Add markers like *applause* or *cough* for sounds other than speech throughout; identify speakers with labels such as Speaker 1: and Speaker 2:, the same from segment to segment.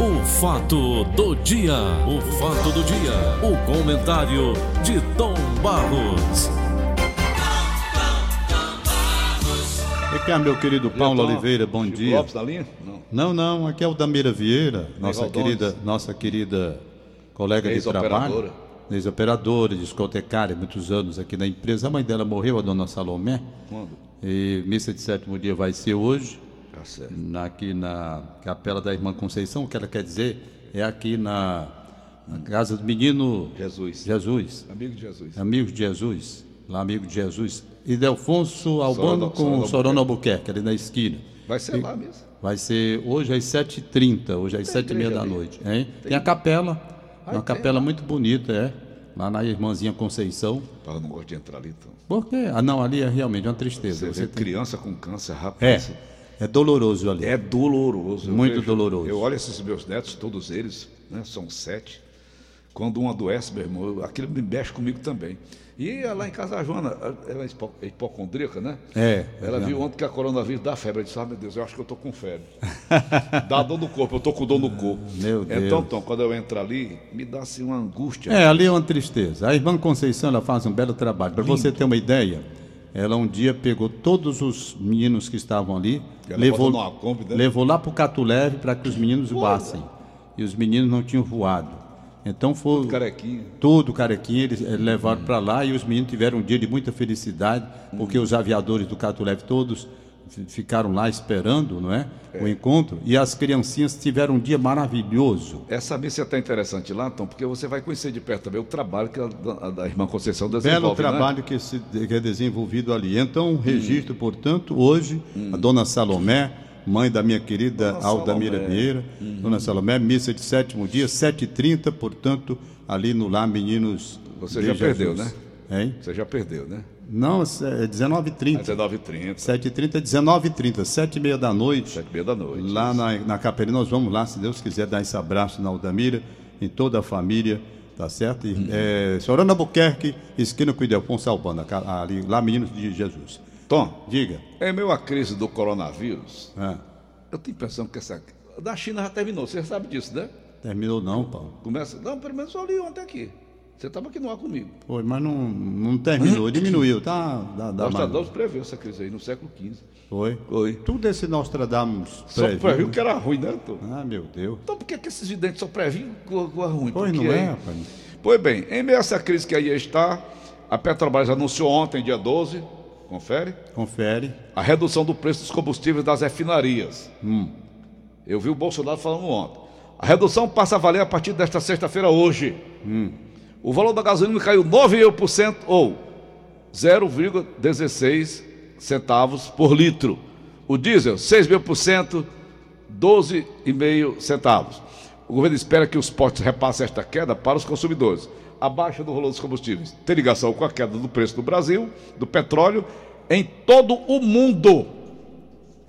Speaker 1: O fato do dia, o fato do dia, o comentário de Tom Barros.
Speaker 2: Aqui é meu querido Paulo Oliveira, bom
Speaker 3: Chico
Speaker 2: dia.
Speaker 3: Lopes na linha? Não.
Speaker 2: Não, não, aqui é o Damira Vieira, nossa querida, nossa querida colega de trabalho, ex-operadora, discotecária, muitos anos aqui na empresa. A mãe dela morreu, a dona Salomé.
Speaker 3: Quando?
Speaker 2: E missa de sétimo dia vai ser hoje,
Speaker 3: Tá certo.
Speaker 2: na- aqui na capela da irmã Conceição. O que ela quer dizer é aqui na, na casa do menino
Speaker 3: Jesus.
Speaker 2: Jesus,
Speaker 3: Amigo de Jesus.
Speaker 2: amigo de Jesus, lá amigo de Jesus. E Delfonso Albano
Speaker 3: Sorona-
Speaker 2: com
Speaker 3: Sorona
Speaker 2: Sorona Albuquerque, ali na esquina.
Speaker 3: Vai ser lá mesmo.
Speaker 2: Vai ser hoje às 7h30, hoje às 7h30
Speaker 3: igreja
Speaker 2: da
Speaker 3: ali?
Speaker 2: noite. Hein? Tem a capela,
Speaker 3: Ah,
Speaker 2: uma
Speaker 3: tem?
Speaker 2: capela muito bonita, é. Lá na irmãzinha Conceição.
Speaker 3: Eu não gosto de entrar ali, então.
Speaker 2: Por quê? Ah, não, ali é realmente uma tristeza.
Speaker 3: Você
Speaker 2: Você tem-
Speaker 3: criança com câncer, rapaz.
Speaker 2: é doloroso ali.
Speaker 3: É doloroso. Eu
Speaker 2: Muito doloroso.
Speaker 3: Eu olho esses meus netos, todos eles, né, são sete. Quando um adoece, meu irmão, aquilo me mexe comigo também. E lá em casa, a Joana, ela é hipo- é hipocondríaca, né?
Speaker 2: É,
Speaker 3: Ela
Speaker 2: é.
Speaker 3: viu ontem que a coronavírus dá febre. Eu disse, ah, meu Deus, eu acho que eu tô com febre. *laughs* dá dor no corpo, eu tô com dor no corpo.
Speaker 2: Meu
Speaker 3: Então,
Speaker 2: Deus.
Speaker 3: Tom, quando eu entro ali, me dá assim uma angústia.
Speaker 2: É, ali é uma tristeza. A irmã Conceição ela faz um belo trabalho. Para você ter uma ideia, ela um dia pegou todos os meninos que estavam ali,
Speaker 3: Ela
Speaker 2: levou,
Speaker 3: Kombi, né?
Speaker 2: levou lá para o Catuleve para que os meninos voassem. E os meninos não tinham voado. Então foi
Speaker 3: Carequinha.
Speaker 2: todo carequinha, eles eh, levaram para lá e os meninos tiveram um dia de muita felicidade, porque os aviadores do Catuleve todos ficaram lá esperando, não é? O encontro. E as criancinhas tiveram um dia maravilhoso.
Speaker 3: Essa missa é até interessante lá, Tom, porque você vai conhecer de perto também o trabalho que a, da, da irmã Conceição desenvolve.
Speaker 2: Belo
Speaker 3: né?
Speaker 2: trabalho que, se, que é desenvolvido ali. Então, registro, portanto, hoje, a dona Salomé, mãe da minha querida
Speaker 3: Dona
Speaker 2: Aldamira. Vieira, dona Salomé, missa de sétimo dia, 7h30, portanto, ali no Lar Meninos.
Speaker 3: Você já perdeu,
Speaker 2: Jesus.
Speaker 3: né?
Speaker 2: Hein?
Speaker 3: Você já perdeu, né?
Speaker 2: Não, é 19h30.
Speaker 3: 19h30,
Speaker 2: 7h30, 19h30, 7h30 da noite.
Speaker 3: 7h30 da noite.
Speaker 2: Lá na, na Capelina, nós vamos lá, se Deus quiser, dar esse abraço na Aldamira, em toda a família, tá certo? E, é, Sorana Buquerque, esquina com Ildefonso Albano, ca- ali, lá Meninos de Jesus.
Speaker 3: Tom,
Speaker 2: Diga.
Speaker 3: em meio à crise do coronavírus,
Speaker 2: Ah,
Speaker 3: eu tenho a impressão que essa. Da China já terminou, você sabe disso, né?
Speaker 2: terminou não, Paulo.
Speaker 3: Começa. Não, pelo menos eu li ontem aqui. Você estava aqui no ar comigo.
Speaker 2: Foi, mas não, não terminou, *laughs* diminuiu, tá? Dá, dá.
Speaker 3: Nostradamus preveu essa crise aí no século XV.
Speaker 2: Foi.
Speaker 3: Foi.
Speaker 2: Tudo esse Nostradamus
Speaker 3: Só
Speaker 2: previu.
Speaker 3: previu que era ruim, né, Tom?
Speaker 2: Ah, meu Deus.
Speaker 3: Então por que, que esses videntes só previam coisa ruim?
Speaker 2: Pois não é, rapaz.
Speaker 3: Pois bem, em meio a essa crise que aí está, a Petrobras anunciou ontem, dia 12, confere,
Speaker 2: Confere.
Speaker 3: a redução do preço dos combustíveis das refinarias.
Speaker 2: Hum.
Speaker 3: Eu vi o Bolsonaro falando ontem. A redução passa a valer a partir desta sexta-feira hoje.
Speaker 2: Hum.
Speaker 3: O valor da gasolina caiu 9,5% ou 0,16 centavos por litro. O diesel, 6,5%, 12,5 centavos. O governo espera que os postos repassem esta queda para os consumidores. A baixa do valor dos combustíveis tem ligação com a queda do preço do Brasil, do petróleo, em todo o mundo.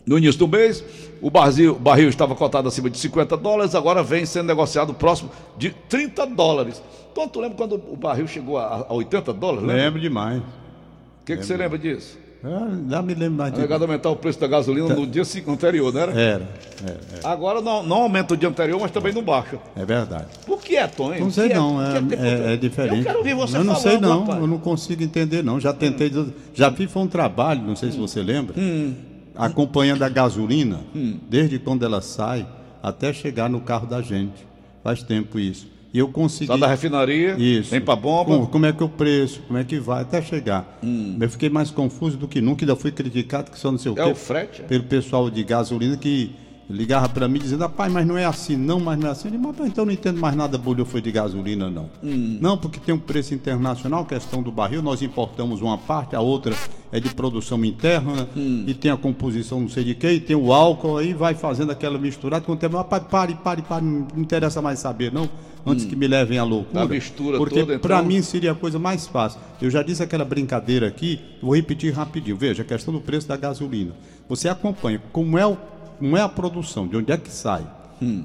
Speaker 3: No início do mês, o barril, o barril estava cotado acima de 50 dólares, agora vem sendo negociado próximo de 30 dólares. Então, tu lembra quando o barril chegou a, a 80 dólares? lembra?
Speaker 2: Lembro demais.
Speaker 3: O que, que você lembra disso?
Speaker 2: Ah, dá me lembro mais
Speaker 3: negada aumentar o preço da gasolina no dia anterior, não era?
Speaker 2: Era, era,
Speaker 3: Agora não, não aumenta o dia anterior, mas também não baixa.
Speaker 2: é verdade.
Speaker 3: Por que é, hein?
Speaker 2: Não sei
Speaker 3: que
Speaker 2: não, é,
Speaker 3: que
Speaker 2: é- é diferente.
Speaker 3: Eu quero ouvir você
Speaker 2: Eu não
Speaker 3: falando,
Speaker 2: sei não,
Speaker 3: rapaz.
Speaker 2: eu não consigo entender não. Já tentei, já fiz foi um trabalho, não sei se você lembra,
Speaker 3: Hum.
Speaker 2: Acompanhando a gasolina, desde quando ela sai até chegar no carro da gente. Faz tempo isso. E eu consegui.
Speaker 3: Sai da refinaria,
Speaker 2: Isso.
Speaker 3: vem pra bomba.
Speaker 2: Como, como é que é o preço, como é que vai, até chegar.
Speaker 3: Hum.
Speaker 2: Eu fiquei mais confuso do que nunca, ainda fui criticado que só não sei o
Speaker 3: É
Speaker 2: quê.
Speaker 3: o frete, é?
Speaker 2: Pelo pessoal de gasolina que ligava para mim dizendo, rapaz, mas não é assim, não, mas não é assim. Eu disse, mas então eu não entendo mais nada, bolhou foi de gasolina, não.
Speaker 3: Hum.
Speaker 2: Não, porque tem um preço internacional, questão do barril, nós importamos uma parte, a outra é de produção interna,
Speaker 3: Hum.
Speaker 2: e tem a composição não sei de quê, e tem o álcool, aí vai fazendo aquela misturada, quando tem, rapaz, pare, pare, pare, não interessa mais saber, não, antes que me levem à loucura.
Speaker 3: A mistura
Speaker 2: porque para
Speaker 3: então-
Speaker 2: mim seria a coisa mais fácil. Eu já disse aquela brincadeira aqui, vou repetir rapidinho. Veja, a questão do preço da gasolina. Você acompanha como é, o, como é a produção, de onde é que sai,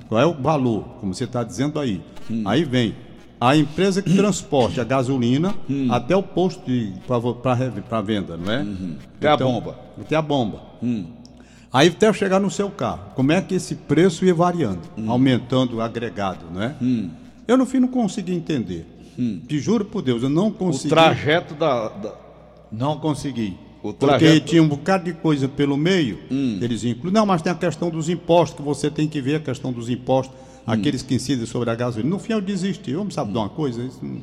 Speaker 2: qual é o valor, como você está dizendo aí. Aí vem a empresa que transporte a gasolina *clears throat* até o posto para venda, não é?
Speaker 3: Até a bomba.
Speaker 2: Até a bomba. Aí até chegar no seu carro, como é que esse preço ia variando, aumentando o agregado, né? Eu no fim não consegui entender. Te juro por Deus, eu não
Speaker 3: O
Speaker 2: consegui.
Speaker 3: trajeto da. da-
Speaker 2: Não consegui.
Speaker 3: O
Speaker 2: Porque
Speaker 3: trajeto-
Speaker 2: tinha um bocado de coisa pelo meio, eles incluem. Não, mas tem a questão dos impostos, que você tem que ver a questão dos impostos, aqueles que incidem sobre a gasolina. No fim eu desisti. Vamos saber de uma coisa? Isso não,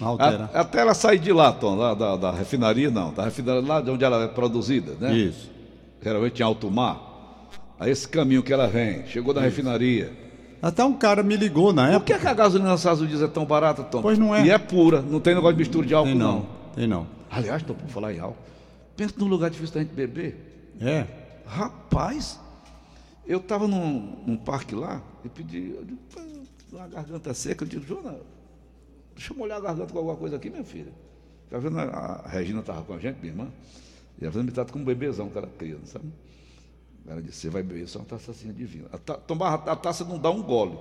Speaker 2: não altera.
Speaker 3: a- até ela sair de lá, Tom, lá da, da refinaria, não. Da refinaria lá de onde ela é produzida, né?
Speaker 2: Isso.
Speaker 3: Geralmente em alto mar. Aí esse caminho que ela vem, chegou na refinaria.
Speaker 2: Até um cara me ligou na
Speaker 3: Por
Speaker 2: época.
Speaker 3: que, é que a gasolina nos Estados Unidos é tão barata, Tom?
Speaker 2: Pois não é.
Speaker 3: E é pura, não tem negócio de mistura de álcool,
Speaker 2: Tem
Speaker 3: não.
Speaker 2: não, tem não.
Speaker 3: Aliás, Tom, por falar em álcool, pensa num lugar difícil da gente beber.
Speaker 2: É.
Speaker 3: Rapaz, eu estava num, num parque lá e pedi, eu digo, "Pô, uma garganta seca, eu digo, Jona, deixa eu molhar a garganta com alguma coisa aqui, minha filha. Tá vendo? A a Regina estava com a gente, minha irmã, e ela me trata como um bebezão que era criança, sabe? Ela disse, você vai beber só uma taçazinha de vinho. A ta- tomar a taça não dá um gole.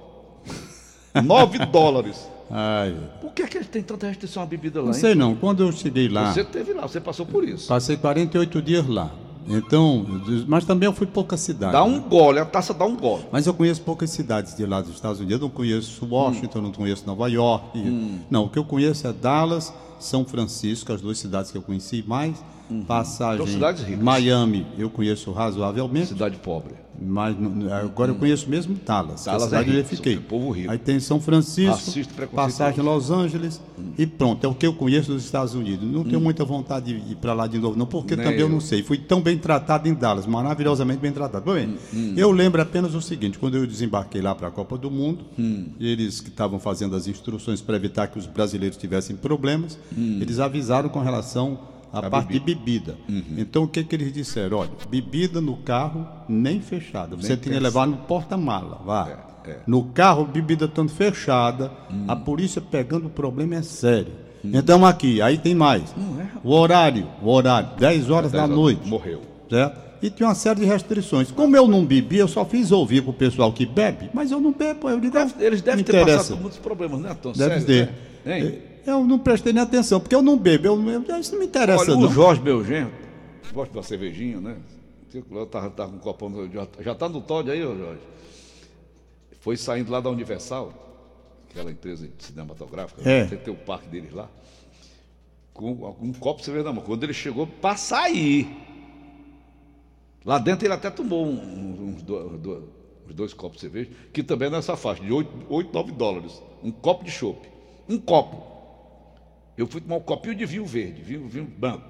Speaker 3: *laughs* Nove dólares.
Speaker 2: Ai,
Speaker 3: Por que, é que eles têm tanta restrição à bebida lá,
Speaker 2: não
Speaker 3: hein?
Speaker 2: sei não. Quando eu cheguei lá,
Speaker 3: Você teve lá, você passou por isso.
Speaker 2: passei 48 dias lá. Então, mas também eu fui poucas cidades.
Speaker 3: Dá
Speaker 2: né?
Speaker 3: um gole, a taça dá um gole.
Speaker 2: Mas eu conheço poucas cidades de lá dos Estados Unidos. Eu não conheço Washington, não conheço Nova York.
Speaker 3: Hum.
Speaker 2: Não, o que eu conheço é Dallas, São Francisco, as duas cidades que eu conheci mais. Passagem.
Speaker 3: São cidades ricas.
Speaker 2: Miami, eu conheço razoavelmente.
Speaker 3: Cidade pobre.
Speaker 2: Mas agora eu conheço mesmo Dallas, é
Speaker 3: Dallas é
Speaker 2: cidade onde eu fiquei.
Speaker 3: é povo rico.
Speaker 2: Aí tem São Francisco, passagem em Los Angeles e pronto, é o que eu conheço dos Estados Unidos. Não tenho muita vontade de ir para lá de novo, não, porque
Speaker 3: Nem
Speaker 2: também eu
Speaker 3: eu.
Speaker 2: não sei. Fui tão bem tratado em Dallas, maravilhosamente bem tratado. Bem,
Speaker 3: Hum,
Speaker 2: eu lembro apenas o seguinte: quando eu desembarquei lá para a Copa do Mundo,
Speaker 3: Hum.
Speaker 2: eles que estavam fazendo as instruções para evitar que os brasileiros tivessem problemas,
Speaker 3: Hum.
Speaker 2: eles avisaram com relação à
Speaker 3: A
Speaker 2: parte de bebida.
Speaker 3: Uhum.
Speaker 2: Então o que, que eles disseram? Olha, bebida no carro nem fechada. Você
Speaker 3: Nem
Speaker 2: tem que levar no porta-mala. Vá.
Speaker 3: É, é.
Speaker 2: No carro, bebida estando fechada,
Speaker 3: Hum.
Speaker 2: a polícia pegando o problema é sério. Então aqui, aí tem mais.
Speaker 3: é,
Speaker 2: O horário, o horário, 10 horas da
Speaker 3: Dez horas,
Speaker 2: noite.
Speaker 3: Morreu.
Speaker 2: Certo? E tinha uma série de restrições. Como eu não bebi, eu só fiz ouvir pro pessoal que bebe, mas eu não bebo, eu digo,
Speaker 3: eles devem ter
Speaker 2: interessa.
Speaker 3: passado por muitos problemas, né, Tom?
Speaker 2: Deve
Speaker 3: Sério,
Speaker 2: ter.
Speaker 3: né?
Speaker 2: Eu não prestei nem atenção, porque eu não bebo, eu, eu- isso não me interessa,
Speaker 3: Olha,
Speaker 2: não.
Speaker 3: o Jorge, meu genro, gosta de uma cervejinha, né? Eu tava, tava com um copão, já, já tá no Todd aí, Jorge? Foi saindo lá da Universal, aquela empresa cinematográfica,
Speaker 2: É.
Speaker 3: tem o parque deles lá, com um copo de cerveja na mão. Quando ele chegou para sair, lá dentro ele até tomou um- um- uns, do- do- uns dois copos de cerveja, que também é nessa faixa, de 8, 8 9 dólares. Um copo de chopp. Um copo. Eu fui tomar um copinho de vinho verde, vinho, vinho branco.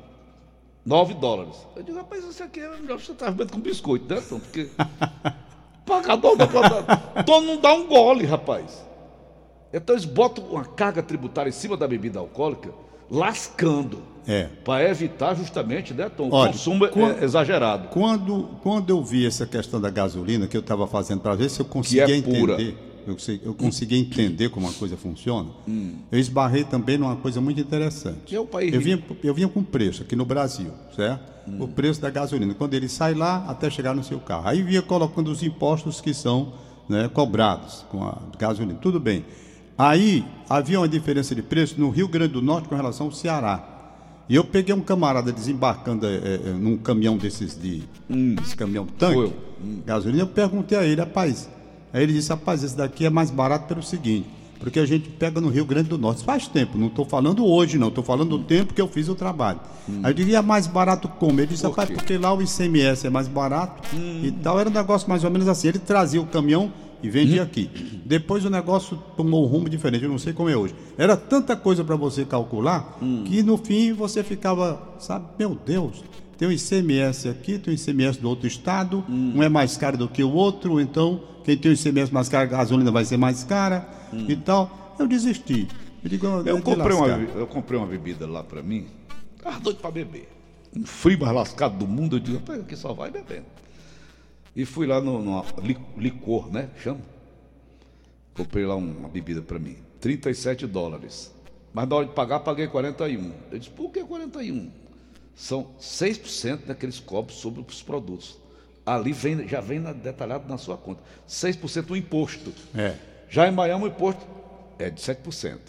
Speaker 3: 9 dólares. Eu digo, rapaz, isso aqui é melhor que você estava bebendo com biscoito, né, Tom? Porque. *laughs* Pagador da planta. Tom não dá um gole, rapaz. Então eles botam uma carga tributária em cima da bebida alcoólica, lascando.
Speaker 2: É.
Speaker 3: Para evitar justamente, né, Tom? O
Speaker 2: Olha,
Speaker 3: consumo é-
Speaker 2: quando-
Speaker 3: é exagerado.
Speaker 2: Quando, quando eu vi essa questão da gasolina, que eu estava fazendo para ver se eu conseguia
Speaker 3: é pura.
Speaker 2: Eu, eu conseguia entender como a coisa funciona, eu esbarrei também numa coisa muito interessante.
Speaker 3: Que é o país
Speaker 2: eu vinha, eu vinha com preço aqui no Brasil, certo? O preço da gasolina. Quando ele sai lá até chegar no seu carro. Aí vinha colocando os impostos que são né, cobrados com a gasolina. Tudo bem. Aí havia uma diferença de preço no Rio Grande do Norte com relação ao Ceará. E eu peguei um camarada desembarcando é, é, num caminhão desses de. Esse caminhão tanque,
Speaker 3: eu.
Speaker 2: gasolina, eu perguntei a ele, rapaz. Aí ele disse, rapaz, esse daqui é mais barato pelo seguinte, porque a gente pega no Rio Grande do Norte. Faz tempo, não estou falando hoje, não, estou falando do tempo que eu fiz o trabalho. Aí eu diria mais barato como? Ele disse,
Speaker 3: Por
Speaker 2: rapaz, porque lá o ICMS é mais barato e tal. Era um negócio mais ou menos assim. Ele trazia o caminhão e vendia aqui. Depois o negócio tomou um rumo diferente, eu não sei como é hoje. Era tanta coisa para você calcular que no fim você ficava, sabe, meu Deus, tem um ICMS aqui, tem um ICMS do outro estado, um é mais caro do que o outro, então quem tem o ICMS mais caro, a gasolina vai ser mais cara e tal. Eu desisti. Eu, digo,
Speaker 3: Eu
Speaker 2: de
Speaker 3: comprei, uma, eu comprei uma bebida lá pra mim, tava doido pra beber. Um frio mais lascado do mundo, eu digo, rapaz, aqui só vai bebendo. E fui lá no, no li- licor, né? Chama. Comprei lá uma bebida pra mim, 37 dólares. Mas na hora de pagar, paguei 41. Eu disse, por que 41? São 6% daqueles copos sobre os produtos. Ali vem, já vem detalhado na sua conta. 6% o imposto.
Speaker 2: É.
Speaker 3: Já em Miami o imposto é de 7%.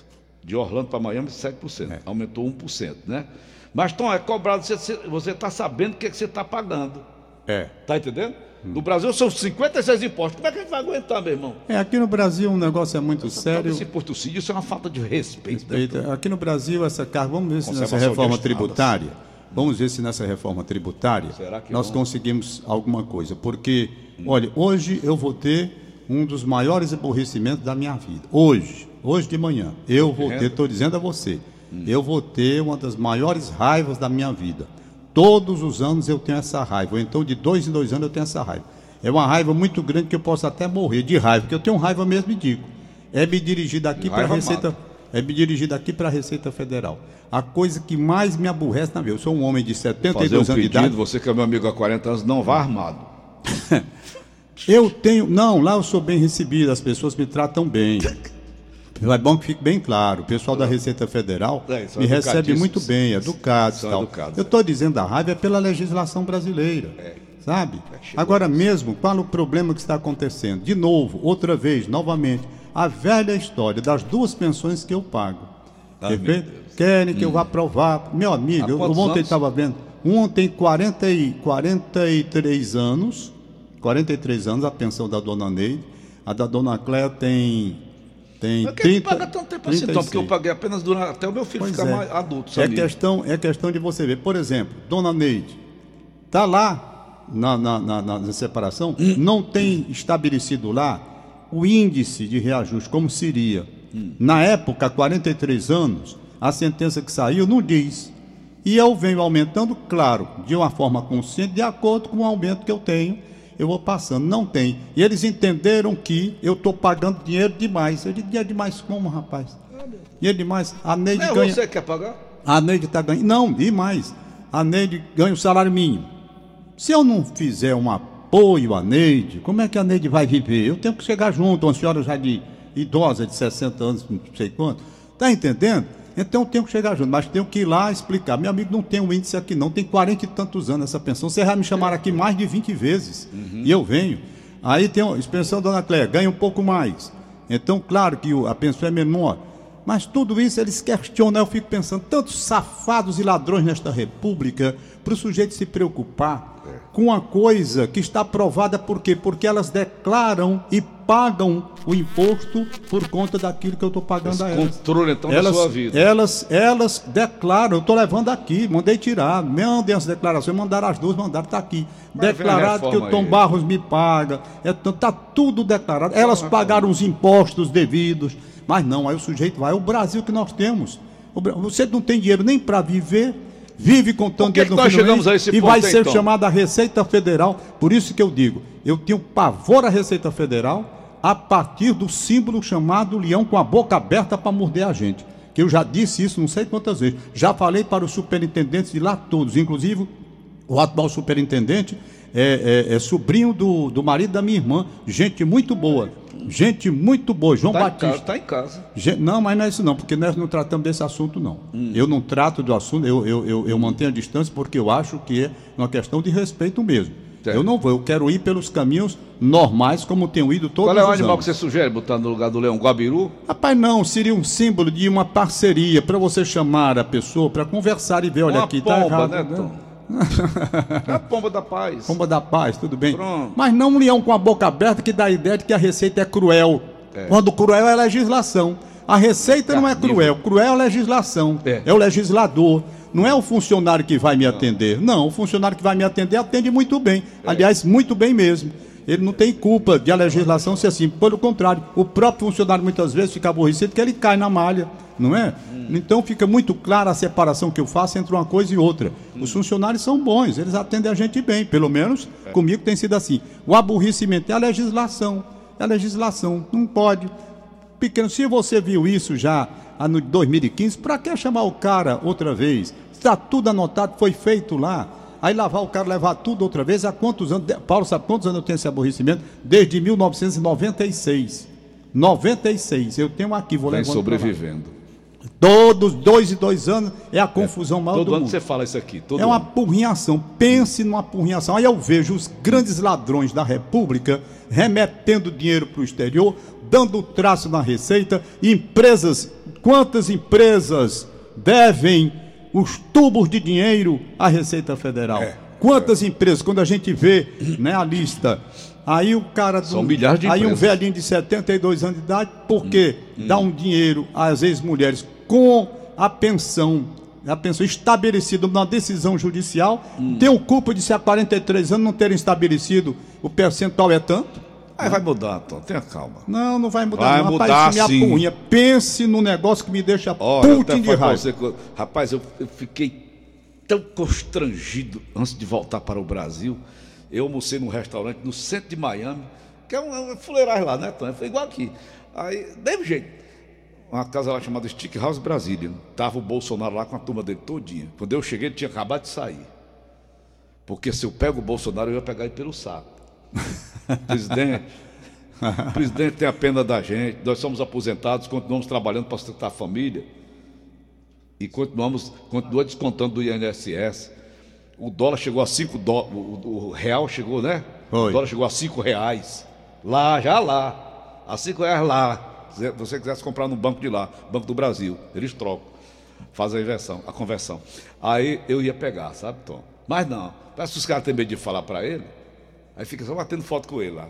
Speaker 3: De Orlando para Miami, 7%.
Speaker 2: É.
Speaker 3: Aumentou 1%, né? Mas, Tom, é cobrado, você- está sabendo o que, é que você está pagando.
Speaker 2: É.
Speaker 3: Tá entendendo? No Brasil são 56 impostos. Como é que a gente vai aguentar, meu irmão?
Speaker 2: É, aqui no Brasil um negócio é muito
Speaker 3: Todo
Speaker 2: sério.
Speaker 3: Esse portucídio, isso é uma falta de respeito. né?
Speaker 2: Eita, Aqui no Brasil, essa carga, vamos ver se nessa reforma tributária, vamos ver se nessa reforma tributária nós
Speaker 3: vão?
Speaker 2: conseguimos alguma coisa. Porque, olha, hoje eu vou ter um dos maiores aborrecimentos da minha vida. Hoje, hoje de manhã, eu vou ter, estou dizendo a você, eu vou ter uma das maiores raivas da minha vida. Todos os anos eu tenho essa raiva, ou então de dois em dois anos eu tenho essa raiva. É uma raiva muito grande que eu posso até morrer de raiva, porque eu tenho raiva mesmo e digo. É me dirigir daqui para a Receita. É me dirigir daqui para a Receita Federal. A coisa que mais me aborrece na vida. Eu sou um homem de
Speaker 3: Fazer
Speaker 2: 72
Speaker 3: um
Speaker 2: anos de
Speaker 3: pedido,
Speaker 2: idade.
Speaker 3: você que é meu amigo há 40 anos, não vá armado. *laughs*
Speaker 2: Eu tenho. Não, lá eu sou bem recebido, as pessoas me tratam bem. É bom que fique bem claro. O pessoal da Receita Federal
Speaker 3: É,
Speaker 2: me recebe muito bem, educados e tal.
Speaker 3: educados,
Speaker 2: Eu estou dizendo a raiva é pela legislação brasileira. Sabe?
Speaker 3: chegou
Speaker 2: Agora mesmo, qual o problema que está acontecendo? De novo, outra vez, novamente, a velha história das duas pensões que eu pago. Perfeito? Querem que eu vá provar. Meu amigo, eu, ontem estava vendo. Um tem 40 e, 43 anos. 43 anos, a pensão da dona Neide. A da dona Cléia tem. Tem
Speaker 3: Por que
Speaker 2: 30,
Speaker 3: que paga tanto tempo assim, então? Porque eu
Speaker 2: 36.
Speaker 3: paguei apenas durante, até o meu filho
Speaker 2: Pois
Speaker 3: ficar
Speaker 2: é.
Speaker 3: mais adulto,
Speaker 2: É questão, é questão de você ver. Por exemplo, Dona Neide está lá na, na, na- na- na separação,
Speaker 3: Hum.
Speaker 2: não tem estabelecido lá o índice de reajuste, como seria.
Speaker 3: Hum.
Speaker 2: Na época, 43 anos, a sentença que saiu não diz. E eu venho aumentando, claro, de uma forma consciente, de acordo com o aumento que eu tenho, eu vou passando. Não tem. E eles entenderam que eu estou pagando dinheiro demais. Eu digo, dinheiro demais como, rapaz? Dinheiro demais. A Neide
Speaker 3: Não é
Speaker 2: ganha.
Speaker 3: você que quer pagar?
Speaker 2: A Neide está ganhando. Não, e mais. A Neide ganha o salário mínimo. Se eu não fizer um apoio à Neide, como é que a Neide vai viver? Eu tenho que chegar junto, uma senhora já de idosa, de 60 anos, não sei quanto. Está entendendo? Então eu tenho que chegar junto, mas tenho que ir lá explicar. Meu amigo não tem um índice aqui, não, tem 40 e tantos anos essa pensão. Você já me chamaram aqui mais de 20 vezes. E eu venho. Aí tem a pensão da Dona Cléia, ganha um pouco mais. Então, claro que a pensão é menor. Mas tudo isso eles questionam. Eu fico pensando, tantos safados e ladrões nesta república, para o sujeito se preocupar com uma coisa que está aprovada por quê? Porque elas declaram e pagam o imposto por conta daquilo que eu estou pagando a elas.
Speaker 3: Controle, então, da
Speaker 2: elas,
Speaker 3: sua vida.
Speaker 2: Elas, elas declaram, eu estou levando aqui, mandei tirar, mandei as declarações, mandaram as duas, mandaram, está aqui.
Speaker 3: Mas a
Speaker 2: Declarado que o Tom
Speaker 3: aí.
Speaker 2: Barros me paga, está tudo declarado. Elas pagaram os impostos devidos, mas não, aí o sujeito vai. É o Brasil que nós temos. Você não tem dinheiro nem para viver, vive contando dinheiro no
Speaker 3: nós
Speaker 2: fim do mês
Speaker 3: a esse
Speaker 2: e
Speaker 3: ponto,
Speaker 2: vai ser
Speaker 3: então?
Speaker 2: chamada a Receita Federal. Por isso que eu digo, eu tenho pavor à Receita Federal a partir do símbolo chamado leão com a boca aberta para morder a gente. Que eu já disse isso não sei quantas vezes. Já falei para os superintendentes de lá todos, inclusive o atual superintendente é, é- é sobrinho do, do marido da minha irmã. Gente muito boa. Gente muito boa. João
Speaker 3: Tá
Speaker 2: Batista.
Speaker 3: casa, tá em casa.
Speaker 2: Gente, não, mas não é isso não, porque nós não tratamos desse assunto não. Eu não trato do assunto, eu, eu, eu, eu mantenho a distância porque eu acho que é uma questão de respeito mesmo.
Speaker 3: Certo.
Speaker 2: Eu não vou, eu quero ir pelos caminhos normais como tenho ido todos
Speaker 3: Qual é o
Speaker 2: os
Speaker 3: animal
Speaker 2: anos.
Speaker 3: que você sugere botar no lugar do leão? Guabiru?
Speaker 2: Rapaz, não, seria um símbolo de uma parceria para você chamar a pessoa para conversar e ver, olha
Speaker 3: Uma
Speaker 2: aqui,
Speaker 3: pomba,
Speaker 2: tá errado.
Speaker 3: né, Tom? É *laughs* a pomba da paz.
Speaker 2: Pomba da paz, tudo bem.
Speaker 3: Pronto.
Speaker 2: Mas não um leão com a boca aberta que dá a ideia de que a receita é cruel. Quando cruel é a legislação. A receita não é cruel, cruel é a legislação.
Speaker 3: É.
Speaker 2: É. o legislador. Não é o funcionário que vai me atender. Não, o funcionário que vai me atender atende muito bem.
Speaker 3: É.
Speaker 2: Aliás, muito bem mesmo. Ele não tem culpa de a legislação ser assim. Pelo contrário, o próprio funcionário muitas vezes fica aborrecido porque ele cai na malha, não é?
Speaker 3: Hum.
Speaker 2: Então fica muito clara a separação que eu faço entre uma coisa e outra.
Speaker 3: Hum.
Speaker 2: Os funcionários são bons, eles atendem a gente bem, pelo menos
Speaker 3: É.
Speaker 2: comigo tem sido assim. O aborrecimento é a legislação. É a legislação, não pode. Pequeno, se você viu isso já no 2015, para que chamar o cara outra vez? Está tudo anotado, foi feito lá. Aí lavar o cara, levar tudo outra vez, há quantos anos? Paulo, sabe quantos anos eu tenho esse aborrecimento? Desde 1996. 96. Eu tenho aqui, vou
Speaker 3: Vem
Speaker 2: pra lá.
Speaker 3: sobrevivendo.
Speaker 2: Todos dois e dois anos é a confusão maior
Speaker 3: Todo
Speaker 2: do
Speaker 3: ano
Speaker 2: mundo.
Speaker 3: você fala isso aqui.
Speaker 2: É uma apurrinhação. Pense numa apurrinhação. Aí eu vejo os grandes ladrões da República remetendo dinheiro para o exterior, dando traço na receita. Empresas, quantas empresas devem os tubos de dinheiro à Receita Federal? Quantas empresas, quando a gente vê né, a lista, aí o cara. Do,
Speaker 3: São milhares de
Speaker 2: Aí um
Speaker 3: empresas.
Speaker 2: velhinho de 72 anos de idade, por quê? Dá um dinheiro às vezes mulheres com a pensão. A pensão estabelecida numa decisão judicial, tem o culpa de se há 43 anos não terem estabelecido o percentual é tanto?
Speaker 3: Aí vai mudar, Tom. Tenha calma.
Speaker 2: Não, não vai mudar.
Speaker 3: Vai
Speaker 2: não.
Speaker 3: mudar,
Speaker 2: Rapaz, isso me
Speaker 3: sim.
Speaker 2: apunha. Pense no negócio que me deixa
Speaker 3: Olha,
Speaker 2: putin de raiva.
Speaker 3: você rapaz, eu, eu fiquei tão constrangido antes de voltar para o Brasil. Eu almocei num restaurante no centro de Miami, que é um, um fuleiragem lá, né, Tom? Foi igual aqui. Aí, mesmo jeito. Uma casa lá chamada Stick House Brasília. Tava o Bolsonaro lá com a turma dele todinha. Quando eu cheguei, ele tinha acabado de sair. Porque se eu pego o Bolsonaro, eu ia pegar ele pelo saco. *laughs* Presidente, o *laughs* presidente tem a pena da gente, nós somos aposentados, continuamos trabalhando para sustentar a família e continuamos continua descontando do INSS. O dólar chegou a 5 dólares, o, o- real chegou, né?
Speaker 2: Foi.
Speaker 3: O dólar chegou a 5 reais. Lá, já lá. A 5 reais lá. Se você quisesse comprar no banco de lá, Banco do Brasil, eles trocam. Fazem a inversão, a conversão. Aí eu ia pegar, sabe, Tom? Mas não. Parece que os caras têm medo de falar para ele. Aí fica só batendo foto com ele lá.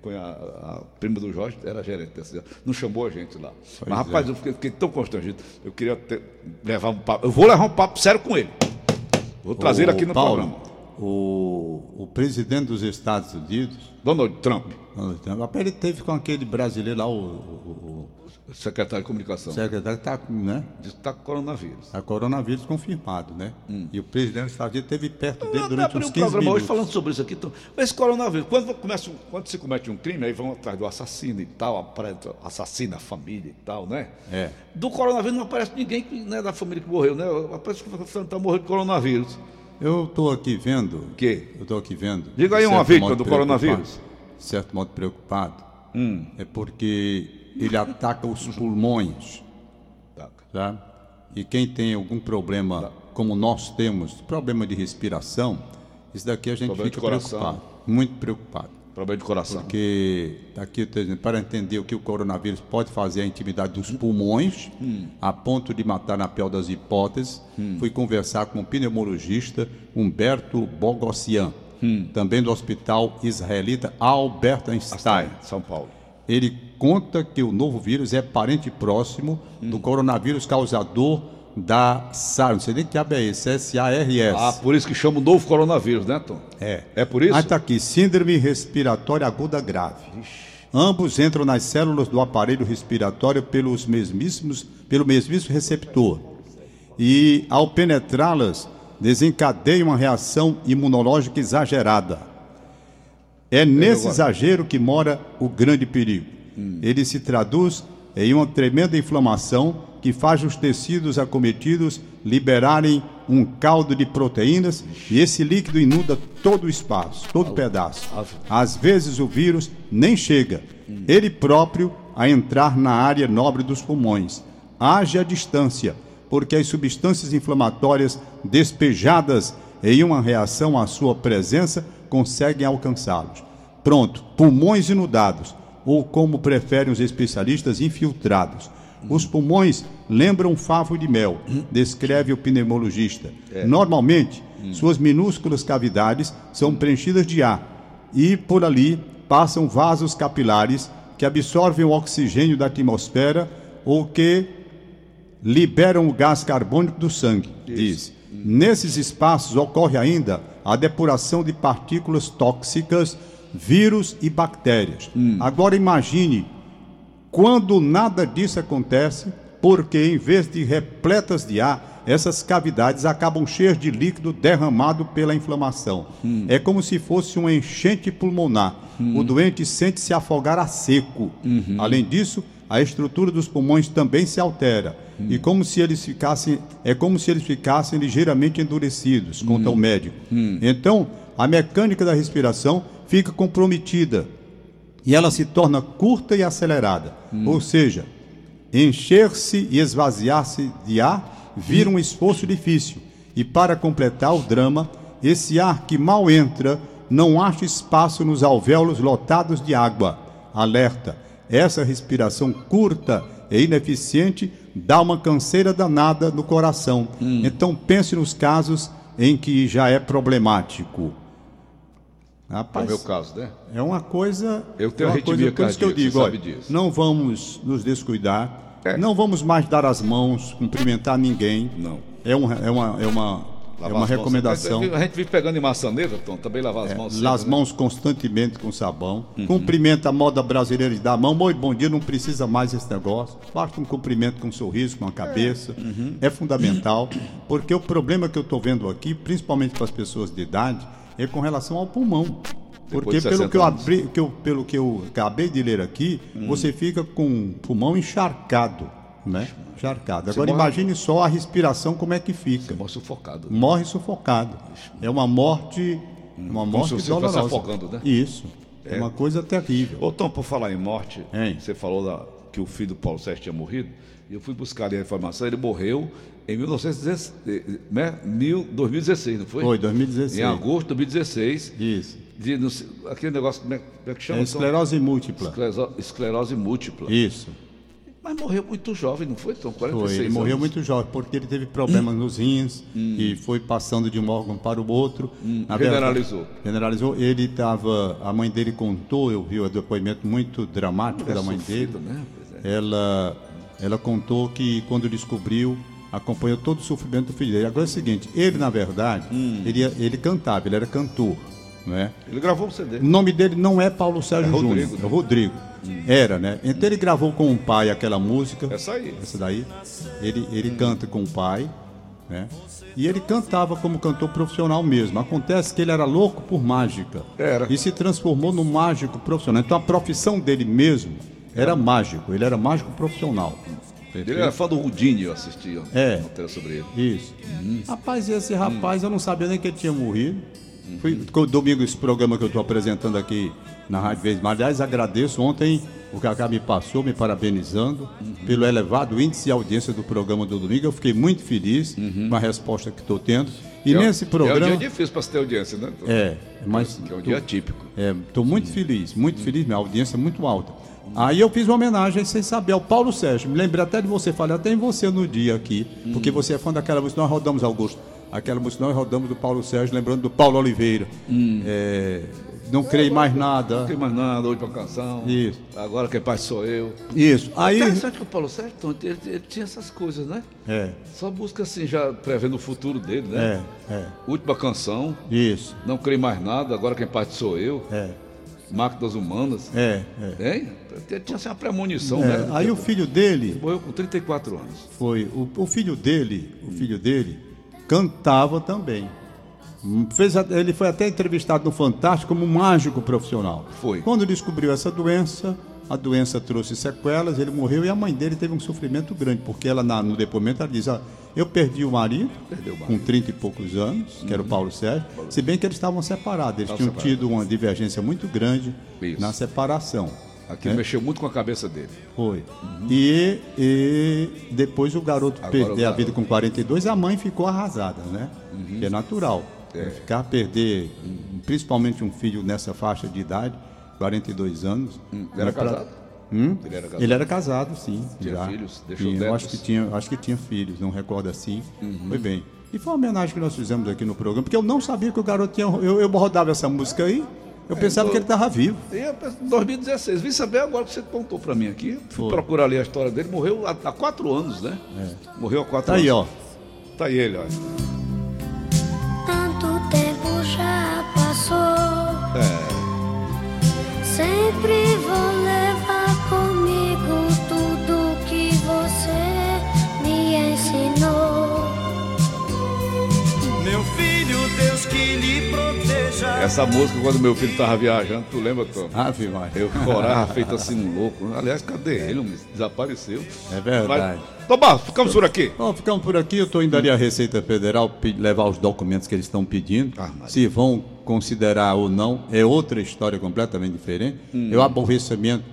Speaker 3: Com a, a prima do Jorge, era gerente desse. Não chamou a gente lá. Mas, rapaz, eu fiquei, fiquei tão constrangido. Eu queria ter- levar um papo. Eu vou levar um papo sério com ele. Vou trazer ele
Speaker 2: Ô,
Speaker 3: aqui no
Speaker 2: Paulo,
Speaker 3: programa.
Speaker 2: O, o presidente dos Estados Unidos,
Speaker 3: Donald Trump,
Speaker 2: Donald Trump, ele teve com aquele brasileiro lá, o, o-
Speaker 3: secretário de comunicação,
Speaker 2: o secretário está né,
Speaker 3: está com coronavírus.
Speaker 2: a coronavírus confirmado, né? E o presidente dos Estados Unidos esteve perto
Speaker 3: Eu
Speaker 2: dele
Speaker 3: até
Speaker 2: durante uns
Speaker 3: um
Speaker 2: 15
Speaker 3: programa
Speaker 2: minutos.
Speaker 3: hoje falando sobre isso aqui. Então, mas esse coronavírus, quando, começa um- quando se comete um crime, aí vão atrás do assassino e tal, assassina a família e tal, né?
Speaker 2: É.
Speaker 3: Do coronavírus não aparece ninguém né, da família que morreu, né? Aparece que está morrendo de coronavírus.
Speaker 2: Eu estou aqui vendo.
Speaker 3: O quê?
Speaker 2: Eu estou aqui vendo.
Speaker 3: Diga aí uma vítima do coronavírus.
Speaker 2: De certo modo preocupado.
Speaker 3: Hum.
Speaker 2: É porque ele ataca os pulmões.
Speaker 3: Tá.
Speaker 2: tá? E quem tem algum problema, como nós temos, problema de respiração, isso daqui a gente
Speaker 3: Problema
Speaker 2: fica preocupado, muito preocupado.
Speaker 3: Problema de coração.
Speaker 2: Porque aqui eu estou dizendo, para entender o que o coronavírus pode fazer à intimidade dos pulmões, a ponto de matar na pior das hipóteses, fui conversar com o pneumologista Humberto Bogossian, também do Hospital Israelita Albert Einstein.
Speaker 3: São Paulo.
Speaker 2: Ele conta que o novo vírus é parente próximo do coronavírus causador da SARS. Não sei nem que diabo é esse, S-A-R-S.
Speaker 3: Ah, por isso que chama o novo coronavírus, né, Tom?
Speaker 2: É.
Speaker 3: É por isso?
Speaker 2: Aí está aqui, síndrome respiratória aguda grave. Ambos entram nas células do aparelho respiratório pelos mesmíssimos, pelo mesmíssimo receptor. E, ao penetrá-las, desencadeiam uma reação imunológica exagerada. É nesse exagero que mora o grande perigo. Ele se traduz em uma tremenda inflamação que faz os tecidos acometidos liberarem um caldo de proteínas e esse líquido inunda todo o espaço, todo o pedaço. Às vezes o vírus nem chega, ele próprio, a entrar na área nobre dos pulmões. Age à distância, porque as substâncias inflamatórias despejadas em uma reação à sua presença conseguem alcançá-los. Pronto, pulmões inundados, ou como preferem os especialistas, infiltrados. Os pulmões lembram favo de mel, descreve o pneumologista. Normalmente, suas minúsculas cavidades são preenchidas de ar e por ali passam vasos capilares que absorvem o oxigênio da atmosfera ou que liberam o gás carbônico do sangue, diz. Nesses espaços ocorre ainda a depuração de partículas tóxicas, vírus e bactérias. Agora imagine quando nada disso acontece, porque em vez de repletas de ar, essas cavidades acabam cheias de líquido derramado pela inflamação. É como se fosse uma enchente pulmonar. O doente sente se afogar a seco. Além disso, a estrutura dos pulmões também se altera. E como se eles ficassem, é como se eles ficassem ligeiramente endurecidos, conta o médico. Então, a mecânica da respiração fica comprometida e ela se torna curta e acelerada. Ou seja, encher-se e esvaziar-se de ar vira um esforço difícil. E para completar o drama, esse ar que mal entra não acha espaço nos alvéolos lotados de água. Alerta: essa respiração curta e ineficiente dá uma canseira danada no coração. Então pense nos casos em que já é problemático.
Speaker 3: É o
Speaker 2: Rapaz,
Speaker 3: meu caso, né?
Speaker 2: é uma coisa.
Speaker 3: Eu tenho
Speaker 2: é uma coisa, por isso que eu digo,
Speaker 3: você
Speaker 2: olha,
Speaker 3: disso.
Speaker 2: não vamos nos descuidar,
Speaker 3: É.
Speaker 2: não vamos mais dar as mãos, cumprimentar ninguém.
Speaker 3: Não.
Speaker 2: É, um, é uma, é uma, é uma
Speaker 3: as mãos.
Speaker 2: recomendação.
Speaker 3: A gente vive pegando em maçaneta, Tom, também lavar as mãos. sempre,
Speaker 2: Las
Speaker 3: né? Uhum.
Speaker 2: mãos constantemente com sabão. Cumprimenta a moda brasileira de dar a mão. Oi, bom dia, não precisa mais esse negócio. Basta um cumprimento com um sorriso, com a cabeça.
Speaker 3: Uhum.
Speaker 2: É fundamental, porque o problema que eu estou vendo aqui, principalmente para as pessoas de idade, é com relação ao pulmão. Porque pelo
Speaker 3: 60
Speaker 2: que, eu abri, que eu, pelo que eu acabei de ler aqui,
Speaker 3: Hum.
Speaker 2: você fica com o pulmão encharcado. Né? Encharcado. Agora
Speaker 3: morre-
Speaker 2: imagine só a respiração como é que fica
Speaker 3: Morre sufocado.
Speaker 2: morre sufocado. É uma morte, uma
Speaker 3: Como
Speaker 2: morte
Speaker 3: se você afogando, né?
Speaker 2: Isso. É. uma coisa terrível.
Speaker 3: Ô, Tom, por falar em morte,
Speaker 2: Hein?
Speaker 3: você falou da- que o filho do Paulo Sérgio tinha morrido, e eu fui buscar ali a informação, ele morreu em 1916, eh, né? Mil- 2016, não foi?
Speaker 2: Foi 2016.
Speaker 3: Em agosto de 2016,
Speaker 2: Isso.
Speaker 3: de, aquele negócio, como é, como é que chama?
Speaker 2: É esclerose múltipla.
Speaker 3: Escleroso- esclerose múltipla.
Speaker 2: Isso.
Speaker 3: Mas morreu muito jovem, não foi, Tom? 46
Speaker 2: Foi. Ele morreu
Speaker 3: anos.
Speaker 2: muito jovem porque ele teve problemas nos rins e foi passando de um órgão para o outro. Na verdade-
Speaker 3: Generalizou.
Speaker 2: generalizou. Ele estava. A mãe dele contou, eu vi o depoimento muito dramático da mãe
Speaker 3: sofrido,
Speaker 2: dele.
Speaker 3: né? É.
Speaker 2: ela, ela contou que quando descobriu, acompanhou todo o sofrimento do filho dele. Agora é o seguinte, ele na verdade,
Speaker 3: Hum.
Speaker 2: ele, ele cantava, ele era cantor, não é?
Speaker 3: Ele gravou um CD.
Speaker 2: O nome dele não é Paulo Sérgio
Speaker 3: É
Speaker 2: Júnior,
Speaker 3: Rodrigo,
Speaker 2: é
Speaker 3: né?
Speaker 2: Rodrigo. Era, né? Então ele gravou com o pai aquela música,
Speaker 3: Essa aí.
Speaker 2: essa daí. Ele, ele canta com o pai, né? E ele cantava como cantor profissional mesmo. Acontece que ele era louco por mágica.
Speaker 3: Era.
Speaker 2: E se transformou num mágico profissional. Então a profissão dele mesmo era mágico. Ele era mágico profissional.
Speaker 3: Ele era fã do Houdini, eu assisti ó,
Speaker 2: É.
Speaker 3: matéria sobre ele.
Speaker 2: Isso. Rapaz, e esse rapaz, eu não sabia nem que ele tinha morrido. Fui, com- domingo, esse programa que eu estou apresentando aqui na Rádio Vez. Mas, aliás, agradeço. Ontem o Cacá me passou, me parabenizando pelo elevado índice de audiência do programa do domingo. Eu fiquei muito feliz com a resposta que estou tendo. E
Speaker 3: É um-
Speaker 2: nesse
Speaker 3: É um
Speaker 2: programa.
Speaker 3: dia difícil para ter audiência, né?
Speaker 2: É, mas.
Speaker 3: Que é um dia típico.
Speaker 2: Estou muito feliz, muito feliz, minha audiência é muito alta. Aí eu fiz uma homenagem sem saber ao Paulo Sérgio. Me lembrei até de você, falei até em você no dia aqui, porque você é fã daquela música, nós rodamos Augusto. Aquela música nós rodamos do Paulo Sérgio, lembrando do Paulo Oliveira. É, não creio mais nada.
Speaker 3: Não tem mais nada, pra canção.
Speaker 2: Isso.
Speaker 3: Agora quem pai sou eu.
Speaker 2: Isso. Aí.
Speaker 3: Interessante que o Paulo Sérgio, ele, ele tinha essas coisas, né?
Speaker 2: É,
Speaker 3: Só busca assim, já prevendo o futuro dele, né?
Speaker 2: é, é.
Speaker 3: Última canção,
Speaker 2: Isso.
Speaker 3: não creio mais nada, agora quem parte sou eu.
Speaker 2: É,
Speaker 3: Máquinas Humanas.
Speaker 2: é, é.
Speaker 3: Ele tinha assim, uma premonição,
Speaker 2: É,
Speaker 3: né?
Speaker 2: Aí o filho dele
Speaker 3: Morreu com 34 anos.
Speaker 2: Foi. O, o filho dele, o filho dele, cantava também. Hum, Fez, ele foi até entrevistado no Fantástico como um mágico profissional.
Speaker 3: Foi.
Speaker 2: Quando descobriu essa doença, a doença trouxe sequelas, ele morreu e a mãe dele teve um sofrimento grande, porque ela na- no depoimento ela diz: "Ah, eu perdi o marido,
Speaker 3: Perdeu o marido.
Speaker 2: com 30 e poucos anos, que era o Paulo Sérgio, se bem que eles estavam separados, eles
Speaker 3: Estavam
Speaker 2: tinham tido uma divergência muito grande
Speaker 3: Isso.
Speaker 2: na separação.
Speaker 3: Aquilo mexeu muito com a cabeça dele.
Speaker 2: Foi. E, e depois o garoto
Speaker 3: Agora
Speaker 2: perdeu
Speaker 3: o
Speaker 2: a vida com 42, a mãe ficou arrasada, né? Que é natural.
Speaker 3: É.
Speaker 2: Ficar, perder, um- principalmente um filho nessa faixa de idade, 42 anos.
Speaker 3: Ele era
Speaker 2: não é pra-
Speaker 3: casado?
Speaker 2: Hum?
Speaker 3: Ele era casado?
Speaker 2: Ele era casado, sim.
Speaker 3: Tinha
Speaker 2: já.
Speaker 3: filhos? Deixou
Speaker 2: Tinha, eu acho que tinha, acho que tinha filhos, não recordo assim.
Speaker 3: Uhum.
Speaker 2: Foi bem. E foi uma homenagem que nós fizemos aqui no programa, porque eu não sabia que o garoto tinha. Eu, eu rodava essa música aí, eu pensava
Speaker 3: eu-
Speaker 2: que ele estava vivo.
Speaker 3: Penso, em 2016, vim saber agora que você contou pra mim aqui. Fui
Speaker 2: Foi.
Speaker 3: procurar ali a história dele. Morreu há, há quatro anos, né? Morreu há quatro
Speaker 2: Tá
Speaker 3: anos.
Speaker 2: aí, ó.
Speaker 3: Tá aí ele, ó.
Speaker 4: Tanto tempo já passou.
Speaker 3: É.
Speaker 4: Sempre
Speaker 3: Essa música, quando meu filho tava viajando, tu lembra, Tom?
Speaker 2: Ave Maria.
Speaker 3: Eu chorava feito assim um louco. Aliás, cadê ele? Desapareceu.
Speaker 2: É verdade.
Speaker 3: Mas, Tomás, ficamos por aqui.
Speaker 2: Bom, ficamos por aqui. Eu estou indo ali à Receita Federal levar os documentos que eles estão pedindo.
Speaker 3: Ah.
Speaker 2: Se vão considerar ou não, é outra história completamente diferente.
Speaker 3: Hum.
Speaker 2: É o aborrecimento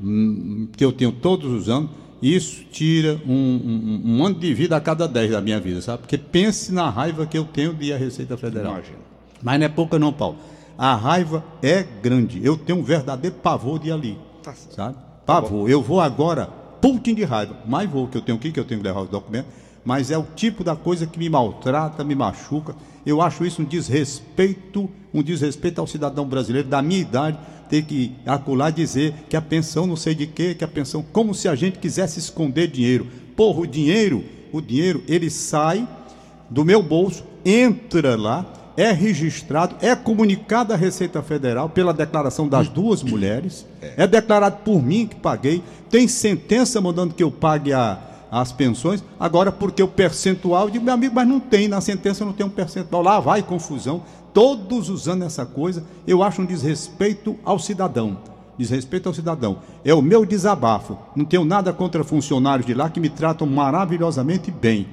Speaker 2: hum, que eu tenho todos os anos. Isso tira um, um, um ano de vida a cada 10 da minha vida, sabe? Porque pense na raiva que eu tenho de ir à Receita Federal.
Speaker 3: Imagino.
Speaker 2: Mas não é pouca não, Paulo. A raiva é grande. Eu tenho um verdadeiro pavor de ir ali.
Speaker 3: Tá.
Speaker 2: Sabe? Pavor. Eu vou agora, pouquinho de raiva. Mas vou, que eu tenho que ir, que eu tenho que levar os documentos. mas é o tipo da coisa que me maltrata, me machuca. Eu acho isso um desrespeito, um desrespeito ao cidadão brasileiro da minha idade, ter que acular dizer que a pensão não sei de quê, que a pensão, como se a gente quisesse esconder dinheiro. Porra, o dinheiro, o dinheiro, ele sai do meu bolso, entra lá, é registrado, é comunicado à Receita Federal pela declaração das duas mulheres, é declarado por mim que paguei, tem sentença mandando que eu pague a, as pensões, agora porque o percentual, eu digo, meu amigo, mas não tem, na sentença não tem um percentual, lá vai confusão, todos usando essa coisa, eu acho um desrespeito ao cidadão. Desrespeito ao cidadão. É o meu desabafo. Não tenho nada contra funcionários de lá que me tratam maravilhosamente bem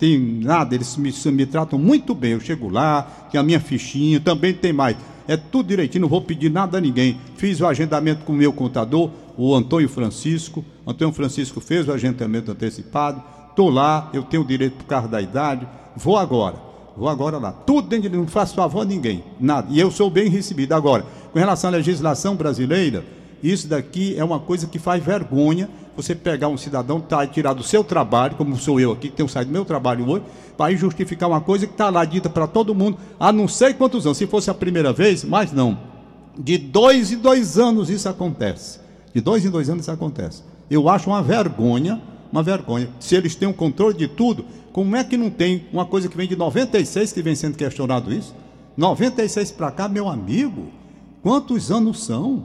Speaker 2: tem nada, eles me, me tratam muito bem. Eu chego lá, tem a minha fichinha, também tem mais. É tudo direitinho, não vou pedir nada a ninguém. Fiz o agendamento com o meu contador, o Antônio Francisco. Antônio Francisco fez o agendamento antecipado. Estou lá, eu tenho direito por causa da idade. Vou agora, vou agora lá. Tudo dentro de não faço favor a ninguém, nada. E eu sou bem recebido. Agora, com relação à legislação brasileira, isso daqui é uma coisa que faz vergonha você pegar um cidadão tá, tirar do seu trabalho, como sou eu aqui, que tenho saído do meu trabalho hoje, para justificar uma coisa que está lá dita para todo mundo há não sei quantos anos. Se fosse a primeira vez, mas não. De dois em dois anos isso acontece. De dois em dois anos isso acontece. Eu acho uma vergonha, uma vergonha. Se eles têm o um controle de tudo, como é que não tem uma coisa que vem de 96 que vem sendo questionado isso? 96 para cá, meu amigo, quantos anos são?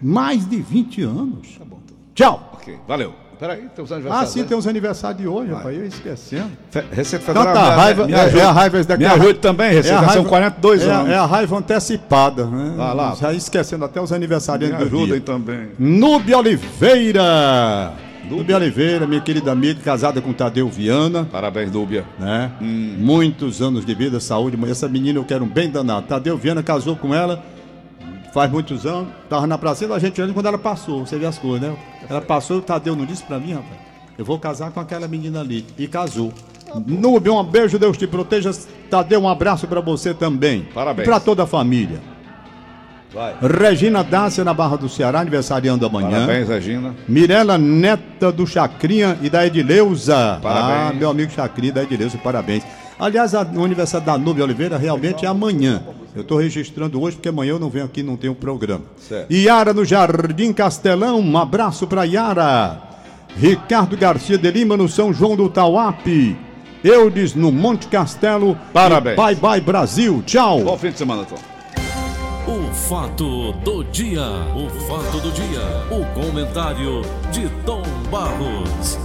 Speaker 2: Mais de 20 anos.
Speaker 3: Tá bom. Então.
Speaker 2: Tchau.
Speaker 3: Ok, valeu. Peraí, tem os
Speaker 2: Ah,
Speaker 3: aniversários.
Speaker 2: sim,
Speaker 3: né?
Speaker 2: tem uns aniversários de hoje, rapaz. Eu ia esquecendo.
Speaker 3: Receita
Speaker 2: Então
Speaker 3: Federal.
Speaker 2: tá,
Speaker 3: me-
Speaker 2: raiva,
Speaker 3: me,
Speaker 2: é,
Speaker 3: ajude.
Speaker 2: é a raiva esse daqui.
Speaker 3: Me
Speaker 2: é a
Speaker 3: ajude também,
Speaker 2: é
Speaker 3: Receita.
Speaker 2: a
Speaker 3: São
Speaker 2: raiva-
Speaker 3: 42
Speaker 2: é, a-
Speaker 3: anos.
Speaker 2: É a raiva antecipada. Né?
Speaker 3: Vai lá.
Speaker 2: Já esquecendo até os
Speaker 3: Me
Speaker 2: aniversariantes do
Speaker 3: ajudem
Speaker 2: dia.
Speaker 3: também.
Speaker 2: Núbia Oliveira. Núbia Oliveira, minha querida amiga, casada com Tadeu Viana.
Speaker 3: Parabéns, Núbia.
Speaker 2: Né? Muitos anos de vida, saúde. Essa menina eu quero um bem danado. Tadeu Viana casou com ela faz muitos anos. Tava na praça da gente quando ela passou. Você vê as coisas, né? Ela passou, o Tadeu não disse pra mim, rapaz. Eu vou casar com aquela menina ali. E casou. Núbia, um beijo, Deus te proteja. Tadeu, um abraço pra você também.
Speaker 3: Parabéns.
Speaker 2: E pra toda a família.
Speaker 3: Vai.
Speaker 2: Regina Dácia, na Barra do Ceará, aniversariando amanhã.
Speaker 3: Parabéns, Regina.
Speaker 2: Mirela Neta do Chacrinha e da Edileuza.
Speaker 3: Parabéns.
Speaker 2: Ah, meu amigo Chacrinha e da Edileuza, parabéns. Aliás, a- o aniversário da Núbia Oliveira realmente é amanhã. Eu estou registrando hoje porque amanhã eu não venho aqui, não tenho programa.
Speaker 3: Certo.
Speaker 2: Yara no Jardim Castelão, um abraço para Yara. Ricardo Garcia de Lima no São João do Tauape. Eudes no Monte Castelo.
Speaker 3: Parabéns.
Speaker 2: Bye bye Brasil. Tchau.
Speaker 3: Bom fim de semana, Tom.
Speaker 1: O fato do dia, o fato do dia, o comentário de Tom Barros.